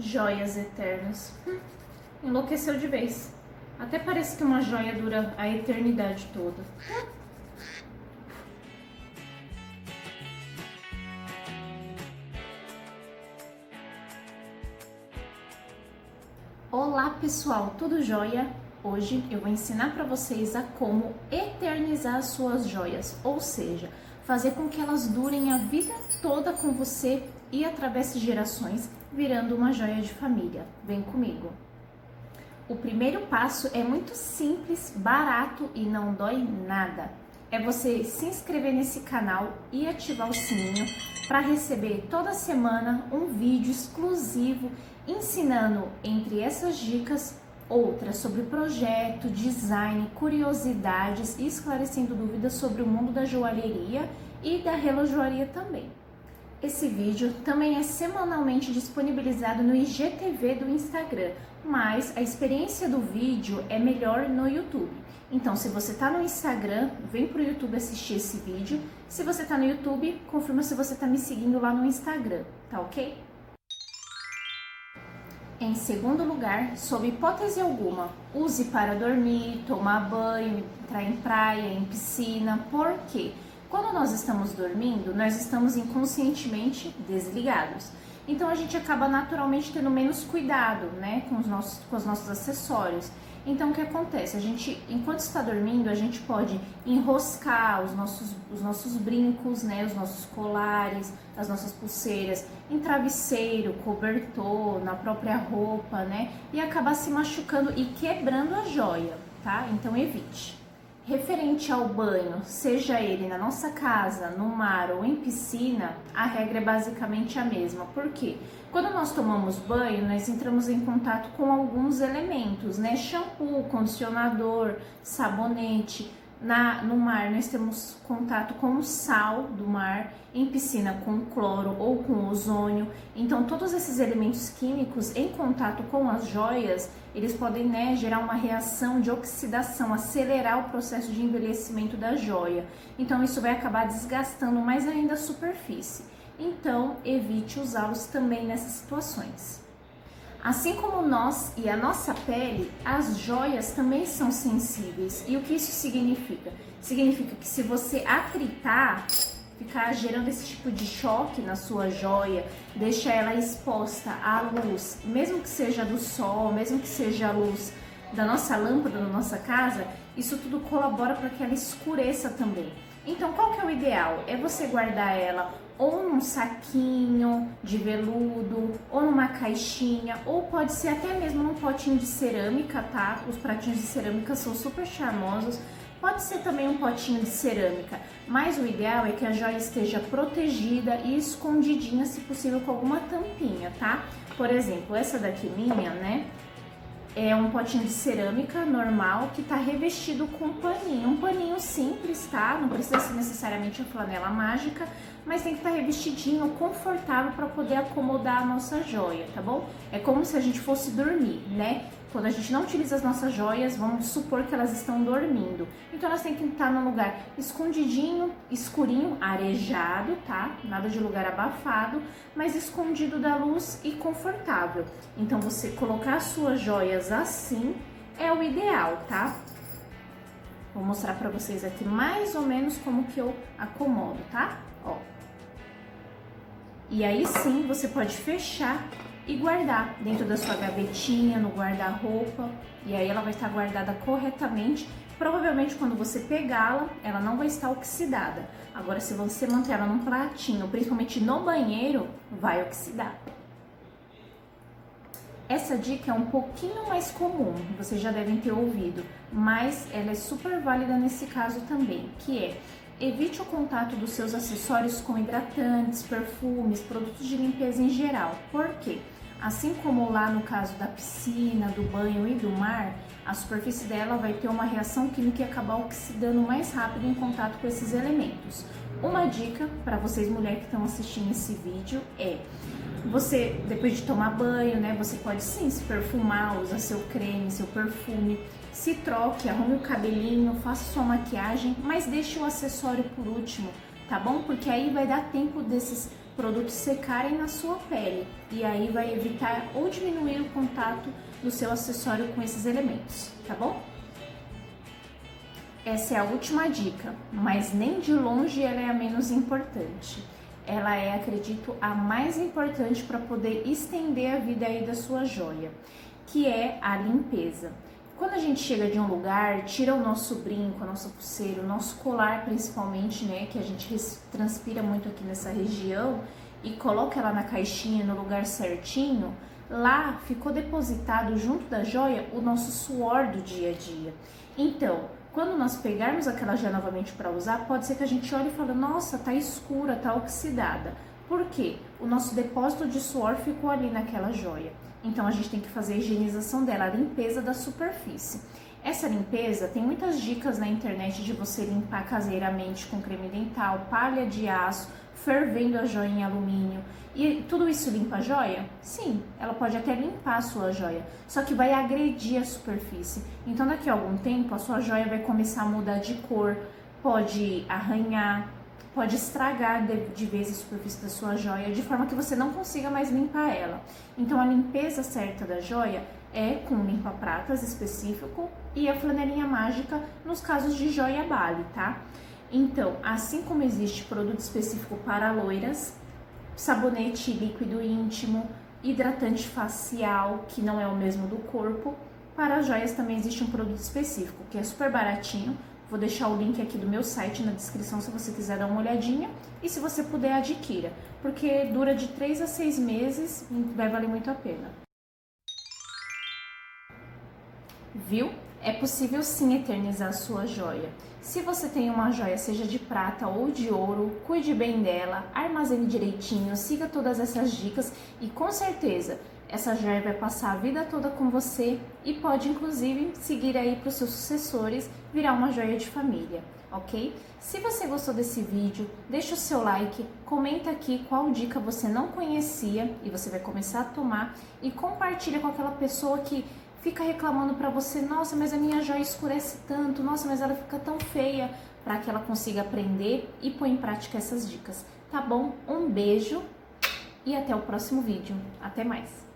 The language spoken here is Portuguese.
Joias eternas. Hum, enlouqueceu de vez. Até parece que uma joia dura a eternidade toda. Olá pessoal, tudo jóia? Hoje eu vou ensinar para vocês a como eternizar as suas joias, ou seja, fazer com que elas durem a vida toda com você e atravesse gerações, virando uma joia de família. Vem comigo! O primeiro passo é muito simples, barato e não dói nada. É você se inscrever nesse canal e ativar o sininho para receber toda semana um vídeo exclusivo ensinando entre essas dicas outras sobre projeto, design, curiosidades e esclarecendo dúvidas sobre o mundo da joalheria e da relojoaria também. Esse vídeo também é semanalmente disponibilizado no IGTV do Instagram, mas a experiência do vídeo é melhor no YouTube. Então, se você está no Instagram, vem para o YouTube assistir esse vídeo. Se você está no YouTube, confirma se você está me seguindo lá no Instagram, tá ok? Em segundo lugar, sob hipótese alguma, use para dormir, tomar banho, entrar em praia, em piscina, por quê? Quando nós estamos dormindo, nós estamos inconscientemente desligados. Então a gente acaba naturalmente tendo menos cuidado, né, com os nossos, com os nossos acessórios. Então o que acontece? A gente, enquanto está dormindo, a gente pode enroscar os nossos, os nossos brincos, né, os nossos colares, as nossas pulseiras em travesseiro, cobertor, na própria roupa, né, e acabar se machucando e quebrando a joia, tá? Então evite. Referente ao banho, seja ele na nossa casa, no mar ou em piscina, a regra é basicamente a mesma. Por quê? Quando nós tomamos banho, nós entramos em contato com alguns elementos, né? Shampoo, condicionador, sabonete, na, no mar, nós temos contato com o sal do mar, em piscina com cloro ou com ozônio. Então, todos esses elementos químicos em contato com as joias, eles podem né, gerar uma reação de oxidação, acelerar o processo de envelhecimento da joia. Então, isso vai acabar desgastando mais ainda a superfície. Então, evite usá-los também nessas situações. Assim como nós e a nossa pele, as joias também são sensíveis. E o que isso significa? Significa que se você atritar, ficar gerando esse tipo de choque na sua joia, deixa ela exposta à luz, mesmo que seja do sol, mesmo que seja a luz da nossa lâmpada na nossa casa, isso tudo colabora para que ela escureça também. Então, qual que é o ideal? É você guardar ela ou num saquinho de veludo, ou numa caixinha, ou pode ser até mesmo num potinho de cerâmica, tá? Os pratinhos de cerâmica são super charmosos. Pode ser também um potinho de cerâmica, mas o ideal é que a joia esteja protegida e escondidinha, se possível, com alguma tampinha, tá? Por exemplo, essa daqui minha, né? É um potinho de cerâmica normal que está revestido com um paninho. Um paninho simples, tá? Não precisa ser necessariamente a flanela mágica, mas tem que estar tá revestidinho, confortável para poder acomodar a nossa joia, tá bom? É como se a gente fosse dormir, né? Quando a gente não utiliza as nossas joias, vamos supor que elas estão dormindo. Então elas têm que estar num lugar escondidinho, escurinho, arejado, tá? Nada de lugar abafado, mas escondido da luz e confortável. Então você colocar as suas joias assim é o ideal, tá? Vou mostrar para vocês aqui mais ou menos como que eu acomodo, tá? Ó. E aí sim você pode fechar e guardar dentro da sua gavetinha, no guarda-roupa, e aí ela vai estar guardada corretamente. Provavelmente quando você pegá-la, ela não vai estar oxidada. Agora, se você manter ela num pratinho, principalmente no banheiro, vai oxidar. Essa dica é um pouquinho mais comum, vocês já devem ter ouvido, mas ela é super válida nesse caso também, que é evite o contato dos seus acessórios com hidratantes, perfumes, produtos de limpeza em geral. Por quê? Assim como lá no caso da piscina, do banho e do mar, a superfície dela vai ter uma reação química e acabar oxidando mais rápido em contato com esses elementos. Uma dica para vocês mulheres que estão assistindo esse vídeo é você, depois de tomar banho, né, você pode sim se perfumar, usar seu creme, seu perfume, se troque, arrume o cabelinho, faça sua maquiagem, mas deixe o acessório por último, tá bom? Porque aí vai dar tempo desses produtos secarem na sua pele e aí vai evitar ou diminuir o contato do seu acessório com esses elementos, tá bom? Essa é a última dica, mas nem de longe ela é a menos importante. Ela é, acredito, a mais importante para poder estender a vida aí da sua joia, que é a limpeza. Quando a gente chega de um lugar, tira o nosso brinco, a nossa pulseira, o nosso colar principalmente, né, que a gente transpira muito aqui nessa região, e coloca ela na caixinha no lugar certinho, lá ficou depositado junto da joia o nosso suor do dia a dia. Então, quando nós pegarmos aquela joia novamente para usar, pode ser que a gente olhe e fale: "Nossa, tá escura, tá oxidada". Por quê? O nosso depósito de suor ficou ali naquela joia. Então a gente tem que fazer a higienização dela, a limpeza da superfície. Essa limpeza tem muitas dicas na internet de você limpar caseiramente com creme dental, palha de aço, fervendo a joia em alumínio. E tudo isso limpa a joia? Sim, ela pode até limpar a sua joia, só que vai agredir a superfície. Então daqui a algum tempo a sua joia vai começar a mudar de cor, pode arranhar, pode estragar de, de vez a superfície da sua joia, de forma que você não consiga mais limpar ela. Então a limpeza certa da joia é com limpa-pratas específico e a flanelinha mágica nos casos de joia bale, tá? Então, assim como existe produto específico para loiras, sabonete líquido íntimo, hidratante facial, que não é o mesmo do corpo, para as joias também existe um produto específico, que é super baratinho, Vou deixar o link aqui do meu site na descrição se você quiser dar uma olhadinha. E se você puder, adquira, porque dura de 3 a 6 meses e vai valer muito a pena. Viu? É possível sim eternizar sua joia. Se você tem uma joia, seja de prata ou de ouro, cuide bem dela, armazene direitinho, siga todas essas dicas e com certeza essa joia vai passar a vida toda com você e pode inclusive seguir aí para os seus sucessores, virar uma joia de família, ok? Se você gostou desse vídeo, deixa o seu like, comenta aqui qual dica você não conhecia e você vai começar a tomar e compartilha com aquela pessoa que fica reclamando para você, nossa, mas a minha joia escurece tanto, nossa, mas ela fica tão feia, para que ela consiga aprender e pôr em prática essas dicas, tá bom? Um beijo e até o próximo vídeo. Até mais!